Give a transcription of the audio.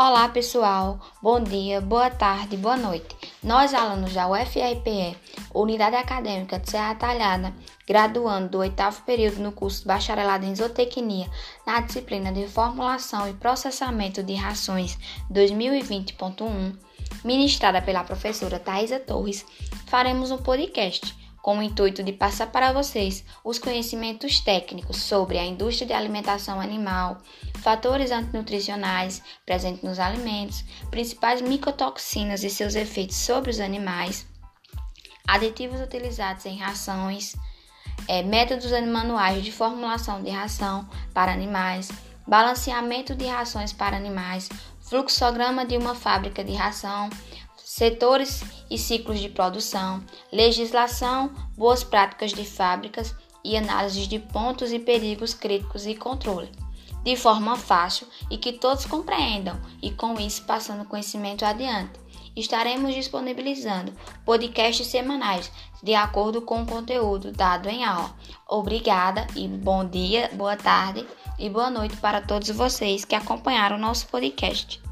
Olá, pessoal. Bom dia, boa tarde, boa noite. Nós, alunos da UFRPE, Unidade Acadêmica de Serra Talhada, graduando do oitavo período no curso de Bacharelado em Zootecnia, na disciplina de Formulação e Processamento de Rações 2020.1, ministrada pela professora Thaisa Torres, faremos um podcast com o intuito de passar para vocês os conhecimentos técnicos sobre a indústria de alimentação animal, fatores antinutricionais presentes nos alimentos, principais micotoxinas e seus efeitos sobre os animais, aditivos utilizados em rações, é, métodos manuais de formulação de ração para animais, balanceamento de rações para animais, fluxograma de uma fábrica de ração, setores e ciclos de produção, legislação, boas práticas de fábricas e análise de pontos e perigos críticos e controle, de forma fácil e que todos compreendam e com isso passando conhecimento adiante. Estaremos disponibilizando podcasts semanais de acordo com o conteúdo dado em aula. Obrigada e bom dia, boa tarde e boa noite para todos vocês que acompanharam o nosso podcast.